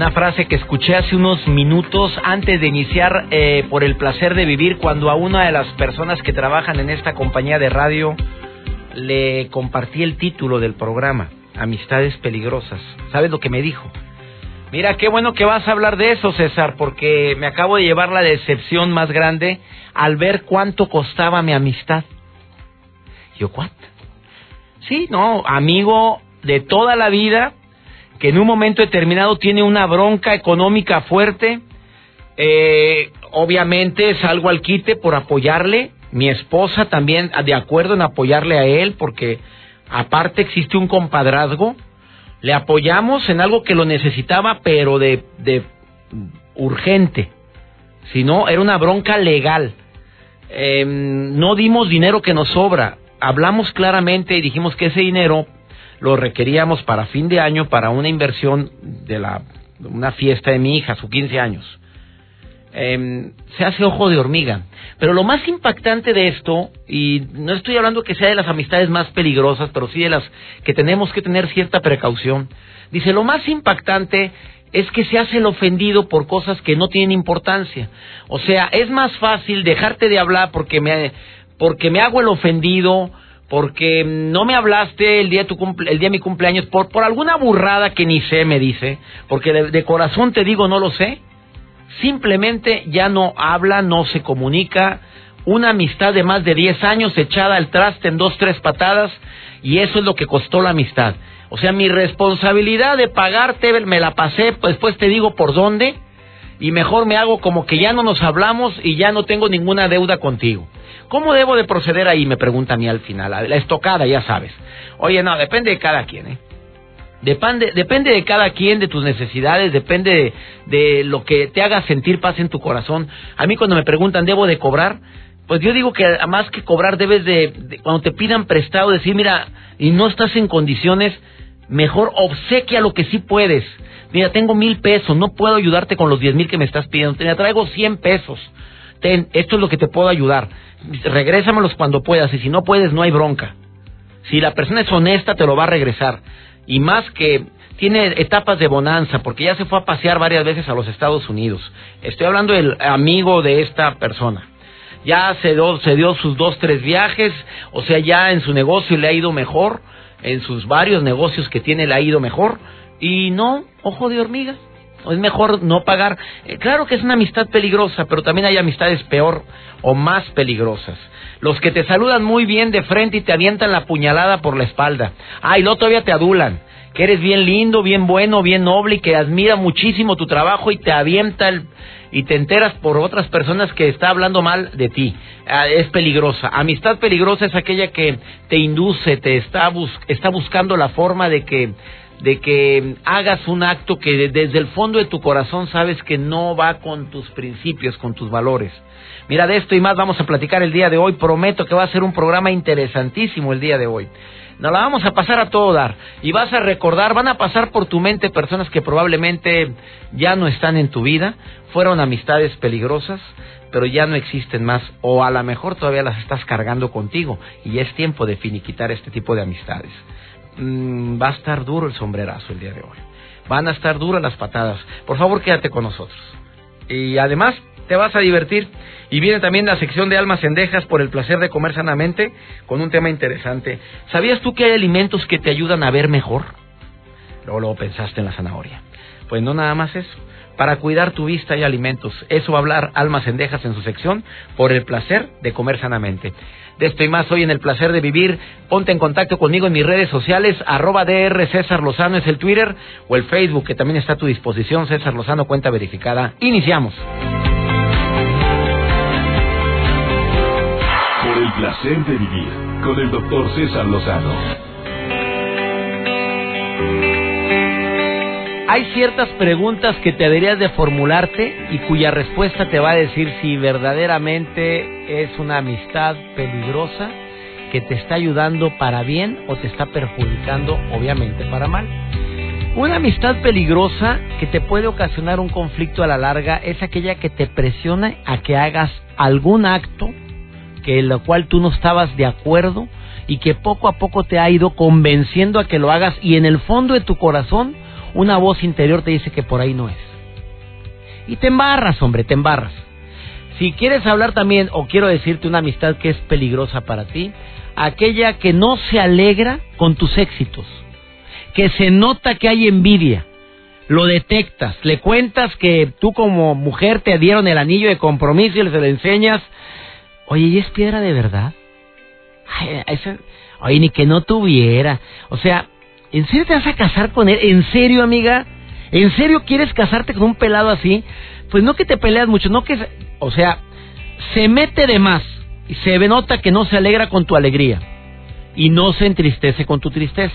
Una frase que escuché hace unos minutos antes de iniciar eh, por el placer de vivir cuando a una de las personas que trabajan en esta compañía de radio le compartí el título del programa, Amistades Peligrosas. ¿Sabes lo que me dijo? Mira, qué bueno que vas a hablar de eso, César, porque me acabo de llevar la decepción más grande al ver cuánto costaba mi amistad. Yo, ¿what? Sí, no, amigo de toda la vida, que en un momento determinado tiene una bronca económica fuerte, eh, obviamente salgo al quite por apoyarle, mi esposa también de acuerdo en apoyarle a él, porque aparte existe un compadrazgo, le apoyamos en algo que lo necesitaba, pero de, de urgente, si no, era una bronca legal. Em, no dimos dinero que nos sobra, hablamos claramente y dijimos que ese dinero lo requeríamos para fin de año para una inversión de la una fiesta de mi hija, sus 15 años. Em, se hace ojo de hormiga. Pero lo más impactante de esto, y no estoy hablando que sea de las amistades más peligrosas, pero sí de las que tenemos que tener cierta precaución, dice, lo más impactante es que se hace el ofendido por cosas que no tienen importancia. O sea, es más fácil dejarte de hablar porque me, porque me hago el ofendido, porque no me hablaste el día de, tu el día de mi cumpleaños por, por alguna burrada que ni sé, me dice, porque de, corazón te digo no lo sé, simplemente ya no habla, no se comunica, una amistad de más de 10 años echada al traste en dos, tres patadas, y eso es lo que costó la amistad. O sea, mi responsabilidad de pagarte me la pasé, pues después te digo por dónde, y mejor me hago como que ya no nos hablamos y ya no tengo ninguna deuda contigo. ¿Cómo debo de proceder ahí? Me pregunta a mí al final. La estocada, ya sabes. Oye, no, depende de cada quien, ¿eh? Depende, depende de cada quien, de tus necesidades, depende de, lo que te haga sentir paz en tu corazón. A mí cuando me preguntan, ¿debo de cobrar? Pues yo digo que más que cobrar debes de, cuando te pidan prestado, decir, mira, y no estás en condiciones, mejor obsequia lo que sí puedes. Mira, tengo mil pesos, no puedo ayudarte con los diez mil que me estás pidiendo. Te traigo cien pesos. Ten, esto es lo que te puedo ayudar regrésamelos cuando puedas y si no puedes no hay bronca. Si la persona es honesta te lo va a regresar. Y más que tiene etapas de bonanza porque ya se fue a pasear varias veces a los Estados Unidos. Estoy hablando del amigo de esta persona. Ya se dio, se dio sus dos, tres viajes, o sea, ya en su negocio le ha ido mejor, en sus varios negocios que tiene le ha ido mejor. Y no, ojo de hormiga, es mejor no pagar. Eh, claro que es una amistad peligrosa, pero también hay amistades peor o más peligrosas. Los que te saludan muy bien de frente y te avientan la puñalada por la espalda. Ah, y luego todavía te adulan. Que eres bien lindo, bien bueno, bien noble y que admira muchísimo tu trabajo y te avienta el, y te enteras por otras personas que está hablando mal de ti. Ah, es peligrosa. Amistad peligrosa es aquella que te induce, te está, está buscando la forma de que de que hagas un acto que desde el fondo de tu corazón sabes que no va con tus principios, con tus valores. Mira, de esto y más vamos a platicar el día de hoy. Prometo que va a ser un programa interesantísimo el día de hoy. Nos la vamos a pasar a todo dar. Y vas a recordar, van a pasar por tu mente personas que probablemente ya no están en tu vida, fueron amistades peligrosas, pero ya no existen más. O a lo mejor todavía las estás cargando contigo. Y es tiempo de finiquitar este tipo de amistades. Mm, va a estar duro el sombrerazo el día de hoy. Van a estar duras las patadas. Por favor, quédate con nosotros. Y además, te vas a divertir. Y viene también la sección de almas cendejas por el placer de comer sanamente con un tema interesante. ¿Sabías tú que hay alimentos que te ayudan a ver mejor? Luego, luego pensaste en la zanahoria. Pues no nada más eso. Para cuidar tu vista hay alimentos. Eso va a hablar Almas Cendejas en su sección por el placer de comer sanamente de esto y más hoy en el placer de vivir. Ponte en contacto conmigo en mis redes sociales, arroba DR César Lozano es el Twitter o el Facebook que también está a tu disposición, César Lozano, cuenta verificada. Iniciamos. Por el placer de vivir con el doctor César Lozano. Hay ciertas preguntas que te deberías de formularte y cuya respuesta te va a decir si verdaderamente es una amistad peligrosa que te está ayudando para bien o te está perjudicando obviamente para mal. Una amistad peligrosa que te puede ocasionar un conflicto a la larga es aquella que te presiona a que hagas algún acto que lo cual tú no estabas de acuerdo y que poco a poco te ha ido convenciendo a que lo hagas y en el fondo de tu corazón una voz interior te dice que por ahí no es. Y te embarras, hombre, te embarras. Si quieres hablar también, o quiero decirte una amistad que es peligrosa para ti, aquella que no se alegra con tus éxitos, que se nota que hay envidia, lo detectas, le cuentas que tú como mujer te dieron el anillo de compromiso y le enseñas, oye, ¿y es piedra de verdad? Ay, oye, ni que no tuviera. O sea, ¿En serio te vas a casar con él? ¿En serio, amiga? ¿En serio quieres casarte con un pelado así? Pues no que te peleas mucho, no que... O sea, se mete de más y se nota que no se alegra con tu alegría y no se entristece con tu tristeza.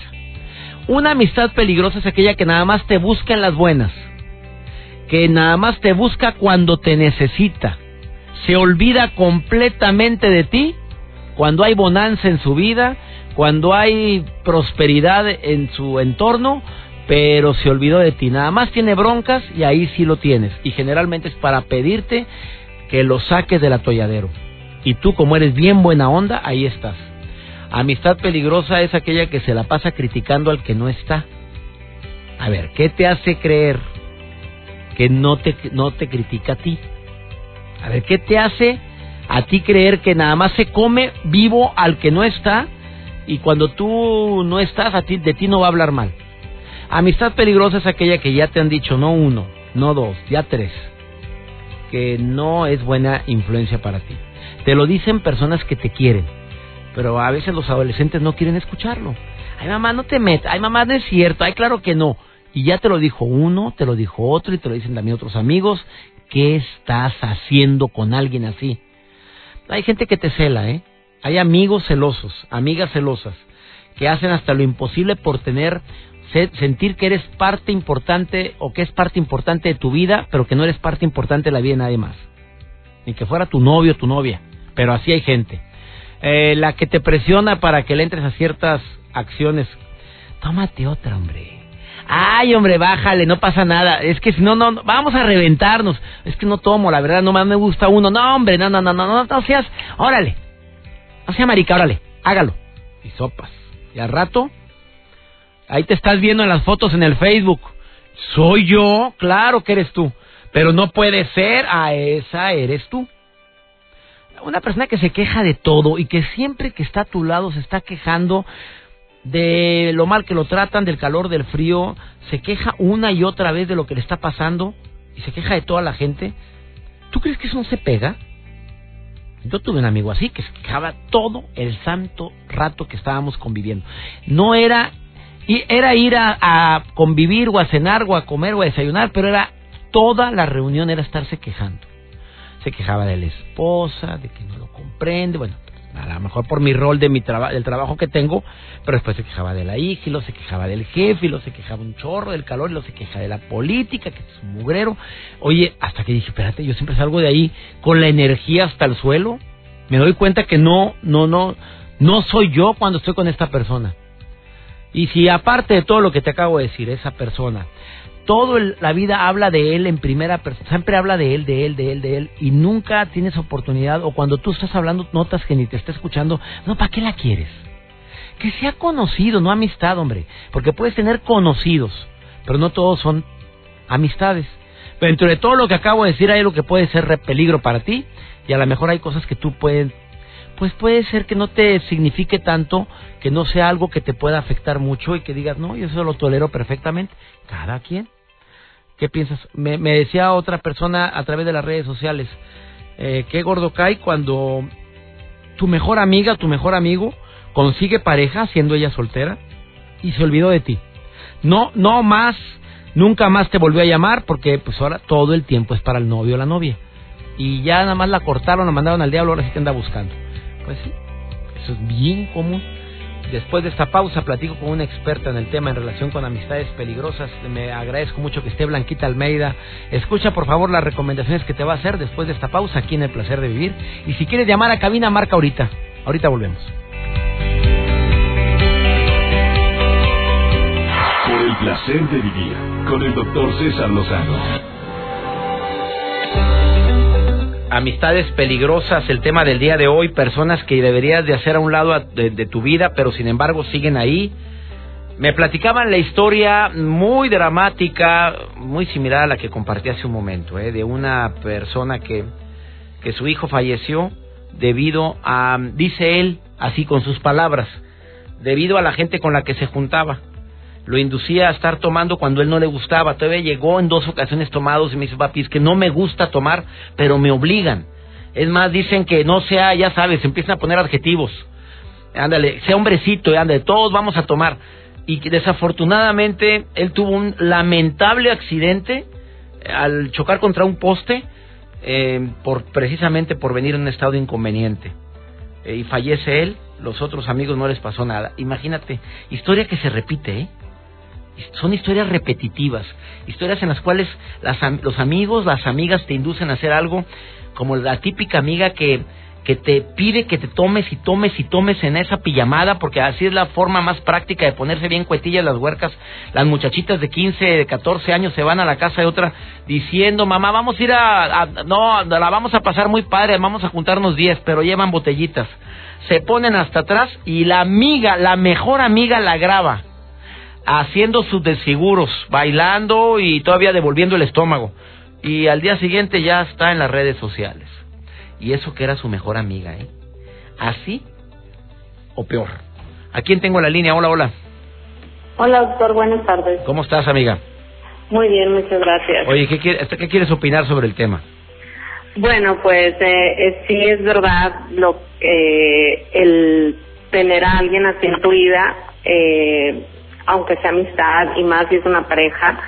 Una amistad peligrosa es aquella que nada más te busca en las buenas, que nada más te busca cuando te necesita, se olvida completamente de ti cuando hay bonanza en su vida cuando hay prosperidad en su entorno, pero se olvidó de ti. Nada más tiene broncas y ahí sí lo tienes. Y generalmente es para pedirte que lo saques del atolladero. Y tú, como eres bien buena onda, ahí estás. Amistad peligrosa es aquella que se la pasa criticando al que no está. A ver, ¿qué te hace creer que no te, no te critica a ti? A ver, ¿qué te hace a ti creer que nada más se come vivo al que no está y cuando tú no estás, a ti, de ti no va a hablar mal. Amistad peligrosa es aquella que ya te han dicho no uno, no dos, ya tres, que no es buena influencia para ti. Te lo dicen personas que te quieren, pero a veces los adolescentes no quieren escucharlo. Ay mamá, no te metas, ay mamá, no es cierto, ay claro que no. Y ya te lo dijo uno, te lo dijo otro y te lo dicen también otros amigos. ¿Qué estás haciendo con alguien así? Hay gente que te cela, ¿eh? Hay amigos celosos, amigas celosas, que hacen hasta lo imposible por tener, sentir que eres parte importante o que es parte importante de tu vida, pero que no eres parte importante de la vida de nadie más. Ni que fuera tu novio o tu novia, pero así hay gente. Eh, la que te presiona para que le entres a ciertas acciones. Tómate otra, hombre. Ay, hombre, bájale, no pasa nada. Es que si no, no, vamos a reventarnos. Es que no tomo, la verdad, no más me gusta uno. No, hombre, no, no, no, no, no, no seas. Órale, no sea marica, órale, hágalo. Y sopas. Y al rato, ahí te estás viendo en las fotos en el Facebook. Soy yo, claro que eres tú. Pero no puede ser, a esa eres tú. Una persona que se queja de todo y que siempre que está a tu lado se está quejando de lo mal que lo tratan, del calor, del frío, se queja una y otra vez de lo que le está pasando y se queja de toda la gente. ¿Tú crees que eso no se pega? Yo tuve un amigo así que se quejaba todo el santo rato que estábamos conviviendo. No era, era ir a, a, convivir o a cenar o a comer o a desayunar, pero era toda la reunión era estarse quejando. Se quejaba de la esposa, de que no lo comprende, bueno, a lo mejor por mi rol de mi trabajo del trabajo que tengo, pero después se quejaba de la hija, y lo se quejaba del jefe, y lo se quejaba un chorro del calor, y lo se quejaba de la política, que es un mugrero. Oye, hasta que dije, espérate, yo siempre salgo de ahí con la energía hasta el suelo. Me doy cuenta que no, no, no, no soy yo cuando estoy con esta persona. Y si aparte de todo lo que te acabo de decir, esa persona todo la vida habla de él en primera persona, siempre habla de él, de él, de él, de él, y nunca tienes oportunidad, o cuando tú estás hablando notas que ni te está escuchando, no, ¿para qué la quieres? Que sea conocido, no amistad, hombre, porque puedes tener conocidos, pero no todos son amistades. Pero dentro de todo lo que acabo de decir hay algo que puede ser peligro para ti, y a lo mejor hay cosas que tú puedes, pues puede ser que no te signifique tanto, que no sea algo que te pueda afectar mucho y que digas, no, yo eso lo tolero perfectamente. Cada quien. ¿Qué piensas? Me, decía otra persona a través de las redes sociales, eh, qué gordo cae cuando tu mejor amiga, tu mejor amigo, consigue pareja siendo ella soltera y se olvidó de ti. No, no más, nunca más te volvió a llamar porque pues ahora todo el tiempo es para el novio o la novia. Y ya nada más la cortaron, la mandaron al diablo, ahora sí te anda buscando. Pues sí, eso es bien común. Después de esta pausa platico con una experta en el tema en relación con amistades peligrosas. Me agradezco mucho que esté Blanquita Almeida. Escucha por favor las recomendaciones que te va a hacer después de esta pausa aquí en El Placer de Vivir. Y si quieres llamar a cabina, marca ahorita. Ahorita volvemos. Por el placer de vivir con el doctor César Lozano. Amistades peligrosas, el tema del día de hoy, personas que deberías de hacer a un lado de, tu vida, pero sin embargo siguen ahí. Me platicaban la historia muy dramática, muy similar a la que compartí hace un momento, ¿eh? de una persona que, que su hijo falleció debido a, dice él, así con sus palabras, debido a la gente con la que se juntaba lo inducía a estar tomando cuando él no le gustaba. Todavía llegó en dos ocasiones tomados y me dice, papi, es que no me gusta tomar, pero me obligan. Es más, dicen que no sea, ya sabes, empiezan a poner adjetivos. Ándale, sea hombrecito, ándale, todos vamos a tomar. Y desafortunadamente él tuvo un lamentable accidente al chocar contra un poste, eh, por, precisamente por venir en un estado inconveniente. Eh, y fallece él, los otros amigos no les pasó nada. Imagínate, historia que se repite, ¿eh? Son historias repetitivas, historias en las cuales los amigos, las amigas te inducen a hacer algo, como la típica amiga que, que te pide que te tomes y tomes y tomes en esa pijamada, porque así es la forma más práctica de ponerse bien cuetillas las huercas. Las muchachitas de 15, de 14 años se van a la casa de otra diciendo, mamá, vamos a ir a, a no, la vamos a pasar muy padre, vamos a juntarnos 10, pero llevan botellitas. Se ponen hasta atrás y la amiga, la mejor amiga la graba haciendo sus desfiguros, bailando y todavía devolviendo el estómago. Y al día siguiente ya está en las redes sociales. Y eso que era su mejor amiga, ¿eh? ¿Así o peor? ¿A quién tengo la línea? Hola, hola. Hola, doctor, buenas tardes. ¿Cómo estás, amiga? Muy bien, muchas gracias. Oye, ¿qué, qué quieres opinar sobre el tema? Bueno, pues eh, sí es verdad lo que el tener a alguien así en tu vida eh, aunque sea amistad y más si es una pareja,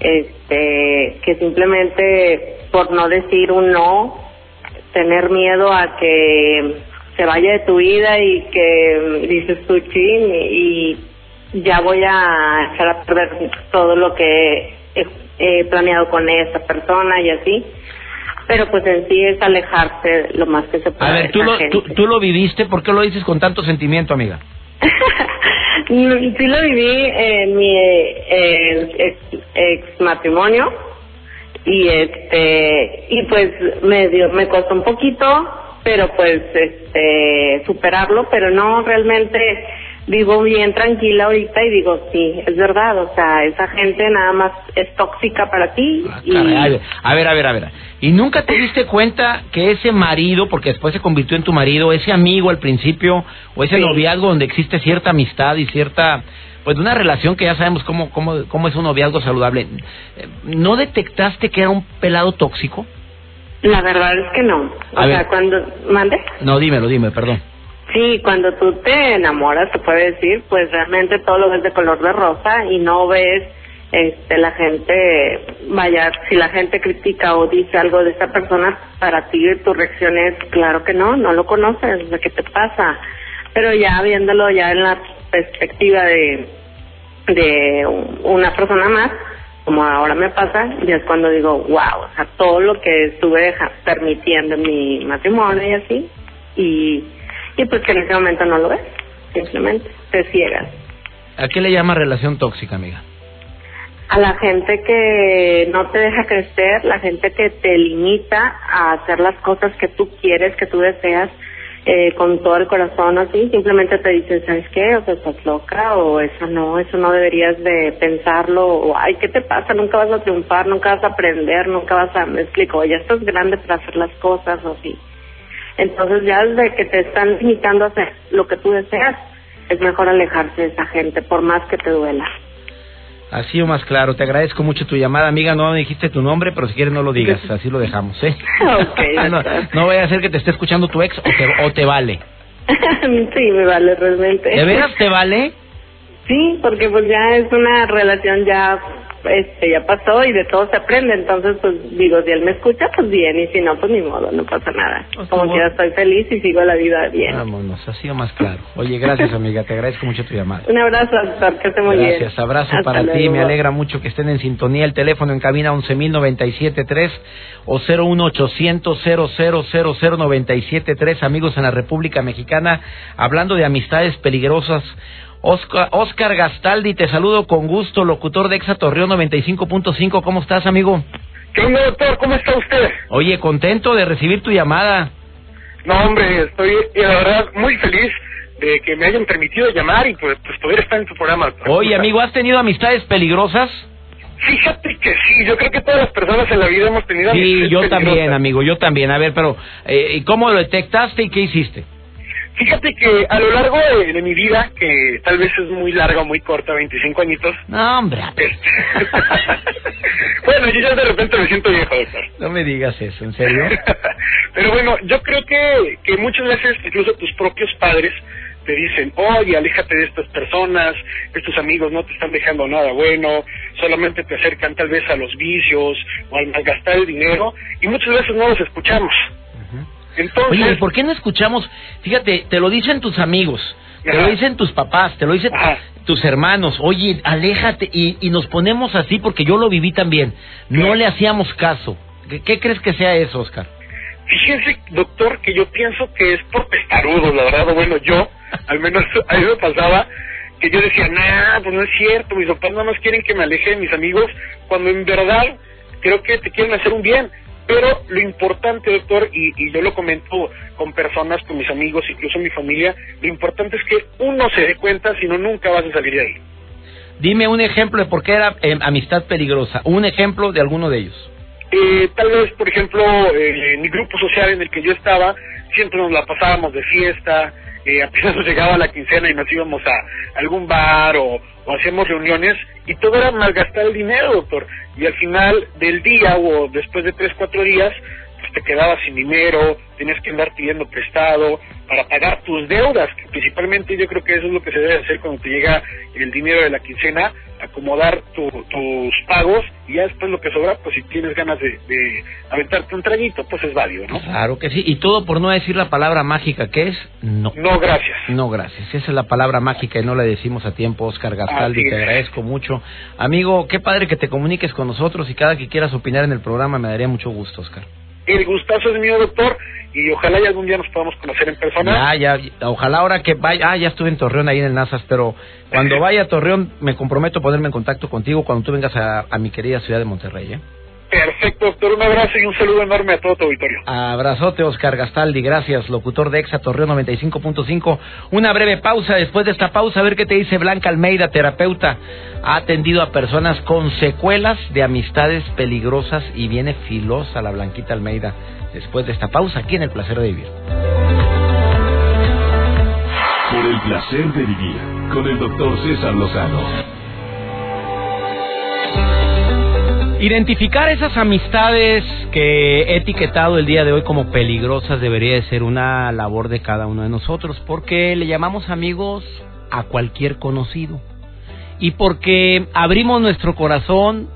este, que simplemente por no decir un no, tener miedo a que se vaya de tu vida y que dices tu chin y, ya voy a echar a perder todo lo que he, planeado con esa persona y así pero pues en sí es alejarse lo más que se puede. A ver, tú lo, tú, tú, lo viviste, ¿por qué lo dices con tanto sentimiento, amiga? Sí lo viví en mi ex, matrimonio y este y pues me dio, me costó un poquito, pero pues este superarlo, pero no realmente vivo bien tranquila ahorita y digo, sí, es verdad, o sea, esa gente nada más es tóxica para ti. Ah, y... a ver, a ver, a ver. ¿Y nunca te diste cuenta que ese marido, porque después se convirtió en tu marido, ese amigo al principio, o ese noviazgo donde existe cierta amistad y cierta, pues una relación que ya sabemos cómo, cómo, cómo es un noviazgo saludable, ¿no detectaste que era un pelado tóxico? La verdad es que no. O sea, cuando... ¿Mande? No, dímelo, dime, perdón. Sí, cuando tú te enamoras, se puede decir, pues realmente todo lo ves de color de rosa y no ves este la gente, vaya, si la gente critica o dice algo de esa persona, para ti tu reacción es, claro que no, no lo conoces, ¿qué te pasa? Pero ya viéndolo ya en la perspectiva de, de una persona más, como ahora me pasa, ya es cuando digo, wow, o sea, todo lo que estuve permitiendo en mi matrimonio y así, y y pues que en ese momento no lo ves, simplemente te ciegas. ¿A qué le llama relación tóxica, amiga? A la gente que no te deja crecer, la gente que te limita a hacer las cosas que tú quieres, que tú deseas, eh, con todo el corazón así, simplemente te dicen, ¿sabes qué? O sea, estás loca, o eso no, eso no deberías de pensarlo, o ay, ¿qué te pasa? Nunca vas a triunfar, nunca vas a aprender, nunca vas a, me explico, ya estás grande para hacer las cosas, o así. Entonces ya desde que te están limitando a hacer lo que tú deseas, es mejor alejarse de esa gente, por más que te duela. Así o más claro, te agradezco mucho tu llamada, amiga. No dijiste tu nombre, pero si quieres no lo digas, así lo dejamos, ¿eh? no, no voy a hacer que te esté escuchando tu ex o te, o te vale. sí, me vale realmente. ¿De veras te vale? Sí, porque pues ya es una relación ya este ya pasó y de todo se aprende. Entonces, pues digo, si él me escucha, pues bien, y si no, pues ni modo, no pasa nada. Como que ya estoy feliz y sigo la vida bien. Vámonos, ha sido más claro. Oye, gracias, amiga, te agradezco mucho tu llamada. Un abrazo, doctor, que esté muy bien. Gracias, abrazo para ti, me alegra mucho que estén en sintonía. El teléfono en cabina 11.097.3 o 01800 0000973 amigos en la República Mexicana, hablando de amistades peligrosas. Oscar, Oscar Gastaldi, te saludo con gusto, locutor de Exa Torreón 95.5. ¿Cómo estás, amigo? ¿Qué onda, doctor? ¿Cómo está usted? Oye, contento de recibir tu llamada. No, hombre, estoy, la verdad, muy feliz de que me hayan permitido llamar y pues, pues poder estar en tu programa. Oye, amigo, ¿has tenido amistades peligrosas? Fíjate que sí, yo creo que todas las personas en la vida hemos tenido Sí, yo también, amigo, yo también. A ver, pero eh, ¿cómo lo detectaste y qué hiciste? Fíjate que a lo largo de, mi vida, que tal vez es muy larga o muy corta, 25 añitos. No, hombre. Este, bueno, yo ya de repente me siento viejo, doctor. No me digas eso, ¿en serio? Pero bueno, yo creo que, que muchas veces incluso tus propios padres te dicen, oye, aléjate de estas personas, estos amigos no te están dejando nada bueno, solamente te acercan tal vez a los vicios o al malgastar el dinero, y muchas veces no los escuchamos. Entonces, Oye, ¿por qué no escuchamos? Fíjate, te lo dicen tus amigos, te lo dicen tus papás, te lo dicen tus hermanos, oye, aléjate, y, y, nos ponemos así porque yo lo viví también, no le hacíamos caso. ¿Qué, ¿Qué crees que sea eso, Oscar? Fíjense, doctor, que yo pienso que es por testarudos, la verdad, bueno, yo, al menos a mí me pasaba que yo decía, nah, pues no es cierto, mis papás nada más quieren que me aleje de mis amigos, cuando en verdad creo que te quieren hacer un bien. Pero lo importante, doctor, y, y yo lo comento con personas, con mis amigos, incluso mi familia, lo importante es que uno se dé cuenta, si no, nunca vas a salir de ahí. Dime un ejemplo de por qué era eh, amistad peligrosa, un ejemplo de alguno de ellos. Eh, tal vez, por ejemplo, en mi grupo social en el que yo estaba, siempre nos la pasábamos de fiesta, eh, apenas nos llegaba la quincena y nos íbamos a algún bar o, o hacíamos reuniones y todo era malgastar el dinero, doctor. Y al final del día o después de tres, cuatro días, pues te quedabas sin dinero, tenías que andar pidiendo prestado para pagar tus deudas, que principalmente yo creo que eso es lo que se debe hacer cuando te llega el dinero de la quincena, acomodar tus pagos y ya después lo que sobra, pues si tienes ganas de, aventarte un traguito, pues es válido, ¿no? Claro que sí, y todo por no decir la palabra mágica, que es no. No, gracias. No, gracias. Esa es la palabra mágica y no la decimos a tiempo, Oscar Gastaldi, te agradezco mucho. Amigo, qué padre que te comuniques con nosotros y cada que quieras opinar en el programa me daría mucho gusto, Oscar. El gustazo es mío, doctor, y ojalá y algún día nos podamos conocer en persona. Ya, ya, ojalá ahora que vaya, ah, ya estuve en Torreón ahí en el NASAS, pero cuando vaya a Torreón me comprometo a ponerme en contacto contigo cuando tú vengas a, a mi querida ciudad de Monterrey, ¿eh? Perfecto, doctor. Un abrazo y un saludo enorme a todo tu auditorio. Abrazote, Oscar Gastaldi. Gracias, locutor de Exa Torreón 95.5. Una breve pausa. Después de esta pausa, a ver qué te dice Blanca Almeida, terapeuta. Ha atendido a personas con secuelas de amistades peligrosas y viene filosa la Blanquita Almeida. Después de esta pausa, aquí en El Placer de Vivir. Por el placer de vivir, con el doctor César Lozano. Identificar esas amistades que he etiquetado el día de hoy como peligrosas debería de ser una labor de cada uno de nosotros, porque le llamamos amigos a cualquier conocido y porque abrimos nuestro corazón,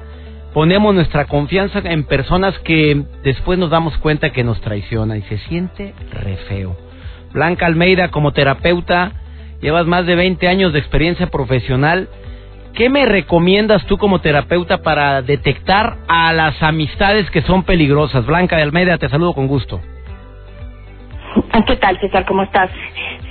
ponemos nuestra confianza en personas que después nos damos cuenta que nos traicionan y se siente re feo. Blanca Almeida como terapeuta, llevas más de 20 años de experiencia profesional ¿Qué me recomiendas tú como terapeuta para detectar a las amistades que son peligrosas? Blanca de Almeida, te saludo con gusto. Ah, ¿Qué tal, César? ¿Cómo estás?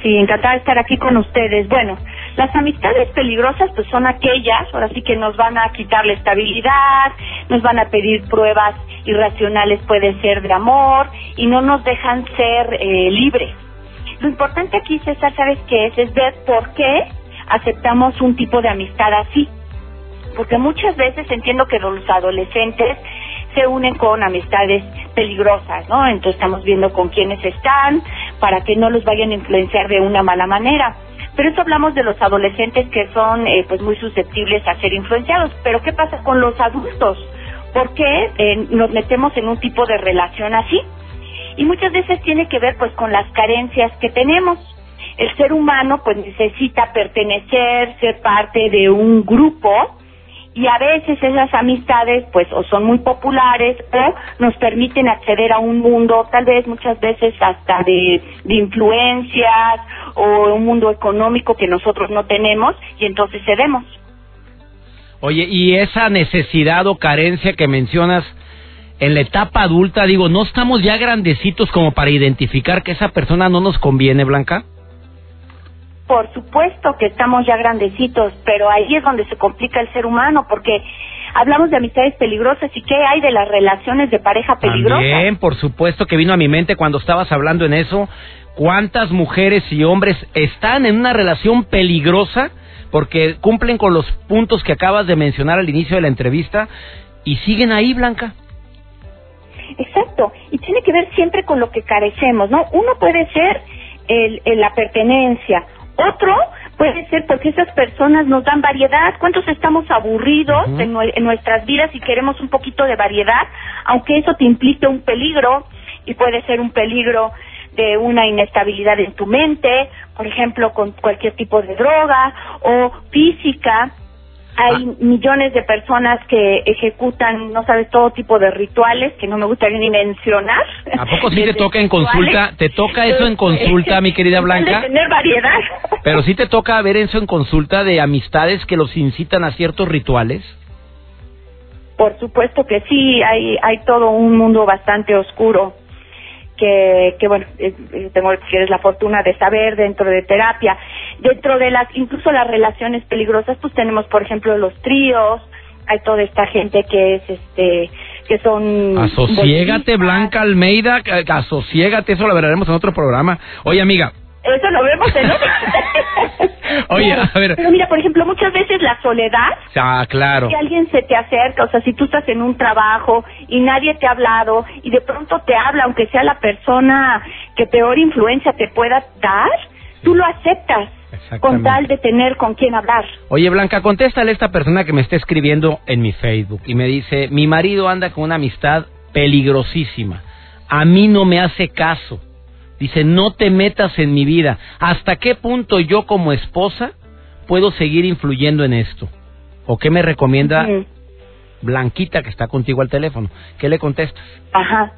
Sí, encantada de estar aquí con ustedes. Bueno, las amistades peligrosas pues son aquellas, ahora sí que nos van a quitar la estabilidad, nos van a pedir pruebas irracionales, puede ser de amor, y no nos dejan ser eh, libres. Lo importante aquí, César, ¿sabes qué es? Es ver por qué aceptamos un tipo de amistad así. Porque muchas veces entiendo que los adolescentes se unen con amistades peligrosas, ¿no? Entonces estamos viendo con quiénes están para que no los vayan a influenciar de una mala manera. Pero eso hablamos de los adolescentes que son eh, pues muy susceptibles a ser influenciados. Pero ¿qué pasa con los adultos? ¿Por qué eh, nos metemos en un tipo de relación así? Y muchas veces tiene que ver pues con las carencias que tenemos el ser humano pues necesita pertenecer, ser parte de un grupo y a veces esas amistades pues o son muy populares o nos permiten acceder a un mundo tal vez muchas veces hasta de, de influencias o un mundo económico que nosotros no tenemos y entonces cedemos. Oye, y esa necesidad o carencia que mencionas en la etapa adulta, digo, ¿no estamos ya grandecitos como para identificar que esa persona no nos conviene, Blanca? Por supuesto que estamos ya grandecitos, pero ahí es donde se complica el ser humano, porque hablamos de amistades peligrosas y qué hay de las relaciones de pareja peligrosas. También, por supuesto que vino a mi mente cuando estabas hablando en eso, cuántas mujeres y hombres están en una relación peligrosa porque cumplen con los puntos que acabas de mencionar al inicio de la entrevista y siguen ahí, Blanca. Exacto, y tiene que ver siempre con lo que carecemos, ¿no? Uno puede ser el, la pertenencia, otro puede ser porque esas personas nos dan variedad. ¿Cuántos estamos aburridos en, en, nuestras vidas y queremos un poquito de variedad? Aunque eso te implique un peligro y puede ser un peligro de una inestabilidad en tu mente, por ejemplo, con cualquier tipo de droga o física hay ah. millones de personas que ejecutan, no sabes, todo tipo de rituales que no me gustaría ni mencionar. ¿A poco sí te toca en consulta? ¿Te toca eso en consulta, mi querida Blanca? tener variedad. Pero sí te toca ver eso en consulta de amistades que los incitan a ciertos rituales. Por supuesto que sí, hay, hay todo un mundo bastante oscuro que, que bueno, tengo que es la fortuna de saber dentro de terapia. Dentro de las, incluso las relaciones peligrosas, pues tenemos, por ejemplo, los tríos, hay toda esta gente que es, este, que son... Asociégate, Blanca Almeida, asociégate, eso lo veremos en otro programa. Oye, amiga, eso lo vemos en Oye, a ver. Pero mira, por ejemplo, muchas veces la soledad. Ah, claro. Si alguien se te acerca, o sea, si tú estás en un trabajo y nadie te ha hablado y de pronto te habla, aunque sea la persona que peor influencia te pueda dar, tú lo aceptas con tal de tener con quién hablar. Oye, Blanca, contéstale a esta persona que me está escribiendo en mi Facebook y me dice, mi marido anda con una amistad peligrosísima. A mí no me hace caso. Dice, no te metas en mi vida. ¿Hasta qué punto yo como esposa puedo seguir influyendo en esto? ¿O qué me recomienda Blanquita que está contigo al teléfono? ¿Qué le contestas? Ajá.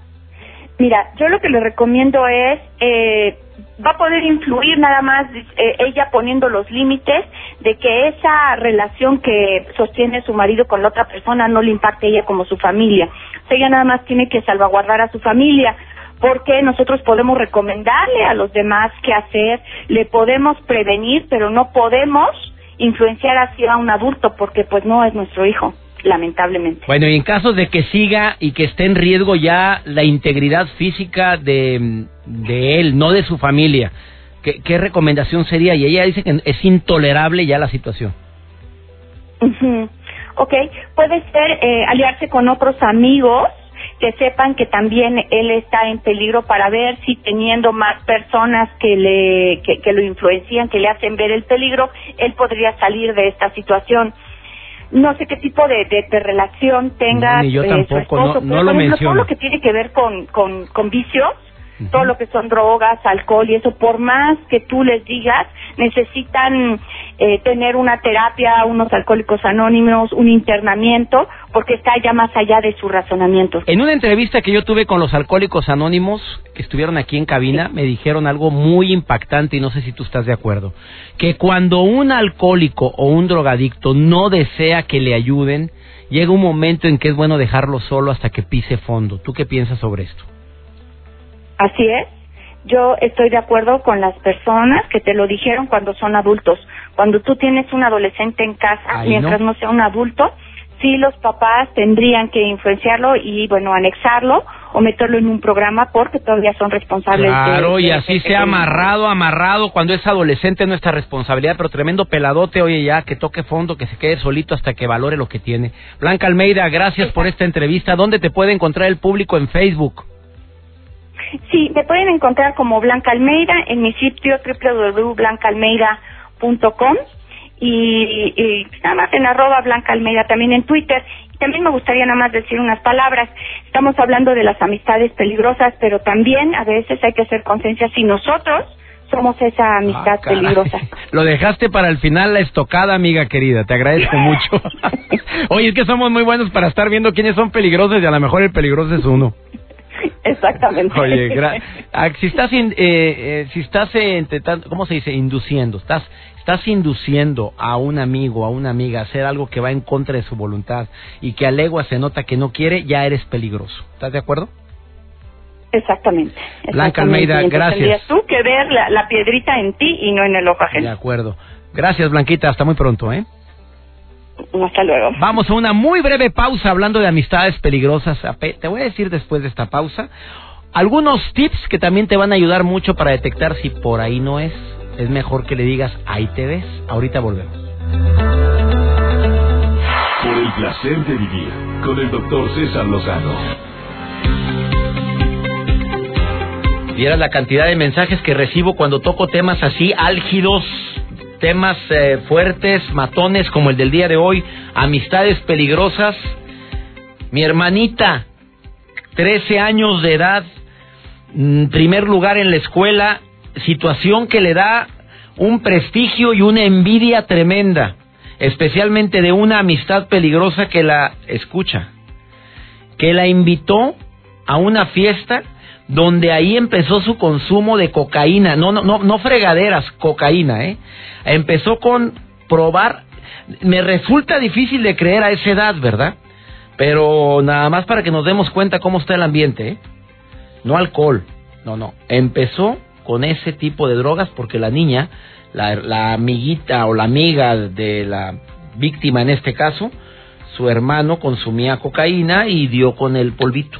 Mira, yo lo que le recomiendo es, eh, va a poder influir nada más eh, ella poniendo los límites de que esa relación que sostiene su marido con la otra persona no le impacte a ella como su familia. O sea, ella nada más tiene que salvaguardar a su familia porque nosotros podemos recomendarle a los demás qué hacer, le podemos prevenir, pero no podemos influenciar así a un adulto porque pues no es nuestro hijo lamentablemente. Bueno, y en caso de que siga y que esté en riesgo ya la integridad física de, de él, no de su familia, ¿qué, ¿qué, recomendación sería? Y ella dice que es intolerable ya la situación. Ok, puede ser eh, aliarse con otros amigos que sepan que también él está en peligro para ver si teniendo más personas que le que, lo influencian, que le hacen ver el peligro, él podría salir de esta situación. No sé qué tipo de, de, relación tenga yo eh, su esposo, no, lo ejemplo, todo lo que tiene que ver con, con, con vicios, todo lo que son drogas, alcohol y eso, por más que tú les digas, necesitan eh, tener una terapia, unos alcohólicos anónimos, un internamiento, porque está ya más allá de su razonamiento. En una entrevista que yo tuve con los alcohólicos anónimos, que estuvieron aquí en cabina, me dijeron algo muy impactante y no sé si tú estás de acuerdo, que cuando un alcohólico o un drogadicto no desea que le ayuden, llega un momento en que es bueno dejarlo solo hasta que pise fondo. ¿Tú qué piensas sobre esto? Así es. Yo estoy de acuerdo con las personas que te lo dijeron cuando son adultos. Cuando tú tienes un adolescente en casa, mientras no. sea un adulto, sí los papás tendrían que influenciarlo y, bueno, anexarlo o meterlo en un programa porque todavía son responsables. Claro, y así sea amarrado, amarrado cuando es adolescente nuestra responsabilidad, pero tremendo peladote, oye ya, que toque fondo, que se quede solito hasta que valore lo que tiene. Blanca Almeida, gracias por esta entrevista. ¿Dónde te puede encontrar el público en Facebook? Sí, me pueden encontrar como Blanca Almeida en mi sitio www.blancaalmeida.com y, y nada más en arroba Blanca Almeida también en Twitter. Y también me gustaría nada más decir unas palabras. Estamos hablando de las amistades peligrosas, pero también a veces hay que hacer conciencia si nosotros somos esa amistad ah, peligrosa. lo dejaste para el final la estocada, amiga querida. Te agradezco mucho. Oye, es que somos muy buenos para estar viendo quiénes son peligrosos y a lo mejor el peligroso es uno. Exactamente. Oye, ah, si estás, eh, eh, si estás eh, ¿cómo se dice? Induciendo. Estás, estás induciendo a un amigo, a una amiga a hacer algo que va en contra de su voluntad y que a legua se nota que no quiere, ya eres peligroso. ¿Estás de acuerdo? Exactamente. Blanca Almeida, gracias. Tendrías tú que ver la, piedrita en ti y no en el ojo ajeno. De acuerdo. Gracias, Blanquita. Hasta muy pronto, ¿eh? Hasta luego. Vamos a una muy breve pausa hablando de amistades peligrosas. Te voy a decir después de esta pausa algunos tips que también te van a ayudar mucho para detectar si por ahí no es. Es mejor que le digas, ahí te ves. Ahorita volvemos. Por el placer de vivir con el doctor César Lozano. Vieras la cantidad de mensajes que recibo cuando toco temas así álgidos, temas eh, fuertes, matones como el del día de hoy, amistades peligrosas. Mi hermanita, 13 años de edad, mm, primer lugar en la escuela, situación que le da un prestigio y una envidia tremenda, especialmente de una amistad peligrosa que la escucha, que la invitó a una fiesta donde ahí empezó su consumo de cocaína, no, no, no, no fregaderas, cocaína, ¿eh? Empezó con probar, me resulta difícil de creer a esa edad, ¿verdad? Pero nada más para que nos demos cuenta cómo está el ambiente, ¿eh? No alcohol, no, no. Empezó con ese tipo de drogas porque la niña, la, la amiguita o la amiga de la víctima en este caso, su hermano consumía cocaína y dio con el polvito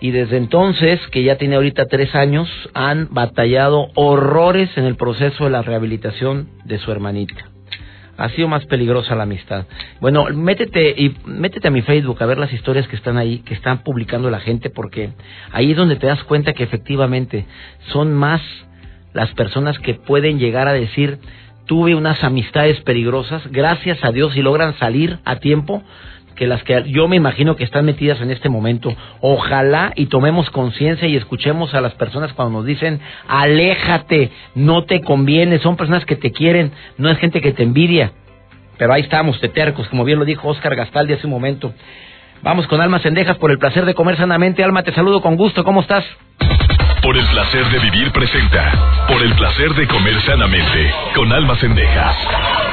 y desde entonces, que ya tiene ahorita tres años, han batallado horrores en el proceso de la rehabilitación de su hermanita. Ha sido más peligrosa la amistad. Bueno, métete y métete a mi Facebook a ver las historias que están ahí, que están publicando la gente, porque ahí es donde te das cuenta que efectivamente son más las personas que pueden llegar a decir tuve unas amistades peligrosas, gracias a Dios y logran salir a tiempo, que las que yo me imagino que están metidas en este momento. Ojalá y tomemos conciencia y escuchemos a las personas cuando nos dicen, aléjate, no te conviene, son personas que te quieren, no es gente que te envidia. Pero ahí estamos, tetercos, como bien lo dijo Oscar Gastaldi hace un momento. Vamos con Alma Cendejas por el placer de comer sanamente. Alma, te saludo con gusto, ¿cómo estás? Por el placer de vivir presenta. Por el placer de comer sanamente. Con Alma Cendejas.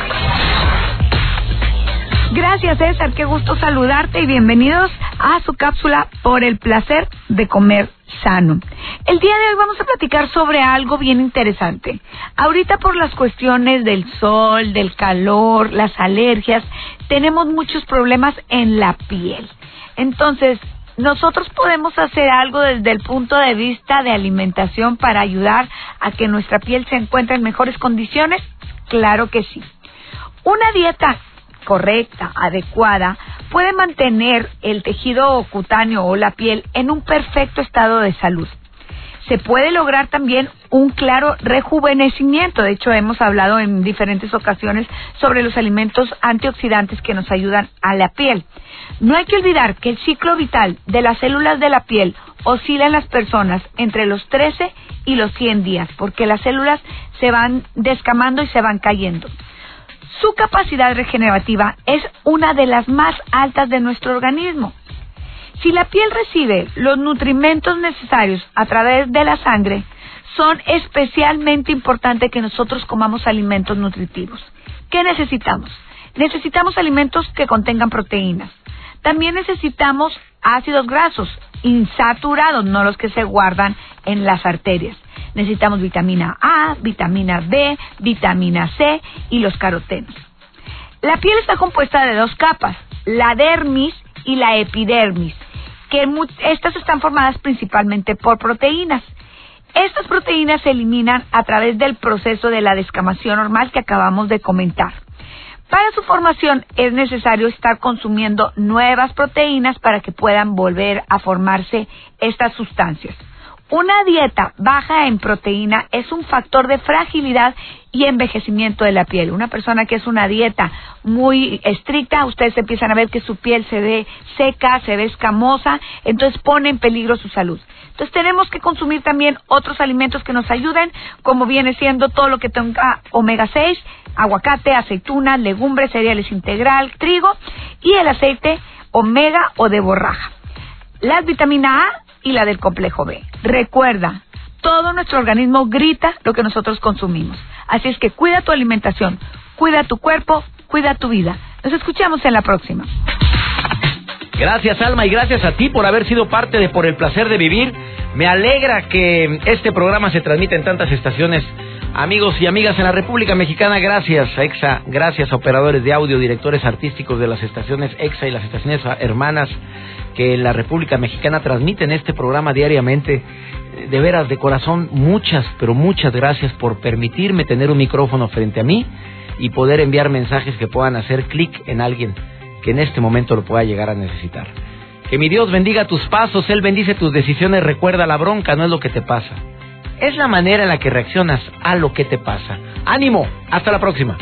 Gracias César, qué gusto saludarte y bienvenidos a su cápsula por el placer de comer sano. El día de hoy vamos a platicar sobre algo bien interesante. Ahorita por las cuestiones del sol, del calor, las alergias, tenemos muchos problemas en la piel. Entonces, nosotros podemos hacer algo desde el punto de vista de alimentación para ayudar a que nuestra piel se encuentre en mejores condiciones. Claro que sí. Una dieta correcta, adecuada, puede mantener el tejido cutáneo o la piel en un perfecto estado de salud. Se puede lograr también un claro rejuvenecimiento. De hecho, hemos hablado en diferentes ocasiones sobre los alimentos antioxidantes que nos ayudan a la piel. No hay que olvidar que el ciclo vital de las células de la piel oscila en las personas entre los 13 y los 100 días, porque las células se van descamando y se van cayendo. Su capacidad regenerativa es una de las más altas de nuestro organismo. Si la piel recibe los nutrimentos necesarios a través de la sangre, son especialmente importantes que nosotros comamos alimentos nutritivos. ¿Qué necesitamos? Necesitamos alimentos que contengan proteínas. También necesitamos ácidos grasos insaturados, no los que se guardan en las arterias. Necesitamos vitamina A, vitamina B, vitamina C y los carotenos. La piel está compuesta de dos capas, la dermis y la epidermis, que estas están formadas principalmente por proteínas. Estas proteínas se eliminan a través del proceso de la descamación normal que acabamos de comentar. Para su formación es necesario estar consumiendo nuevas proteínas para que puedan volver a formarse estas sustancias. Una dieta baja en proteína es un factor de fragilidad y envejecimiento de la piel. Una persona que es una dieta muy estricta, ustedes empiezan a ver que su piel se ve seca, se ve escamosa, entonces pone en peligro su salud. Entonces tenemos que consumir también otros alimentos que nos ayuden, como viene siendo todo lo que tenga omega 6, aguacate, aceituna, legumbres, cereales integral, trigo y el aceite omega o de borraja. La vitamina A y la del complejo B. Recuerda, todo nuestro organismo grita lo que nosotros consumimos. Así es que cuida tu alimentación, cuida tu cuerpo, cuida tu vida. Nos escuchamos en la próxima. Gracias Alma y gracias a ti por haber sido parte de Por el Placer de Vivir. Me alegra que este programa se transmita en tantas estaciones. Amigos y amigas en la República Mexicana, gracias EXA, gracias operadores de audio, directores artísticos de las estaciones EXA y las estaciones hermanas que en la República Mexicana transmiten este programa diariamente. De veras, de corazón, muchas, pero muchas gracias por permitirme tener un micrófono frente a mí y poder enviar mensajes que puedan hacer clic en alguien que en este momento lo pueda llegar a necesitar. Que mi Dios bendiga tus pasos, Él bendice tus decisiones, recuerda la bronca, no es lo que te pasa. Es la manera en la que reaccionas a lo que te pasa. Ánimo, hasta la próxima.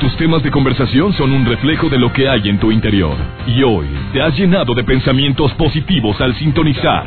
Tus temas de conversación son un reflejo de lo que hay en tu interior. Y hoy te has llenado de pensamientos positivos al sintonizar.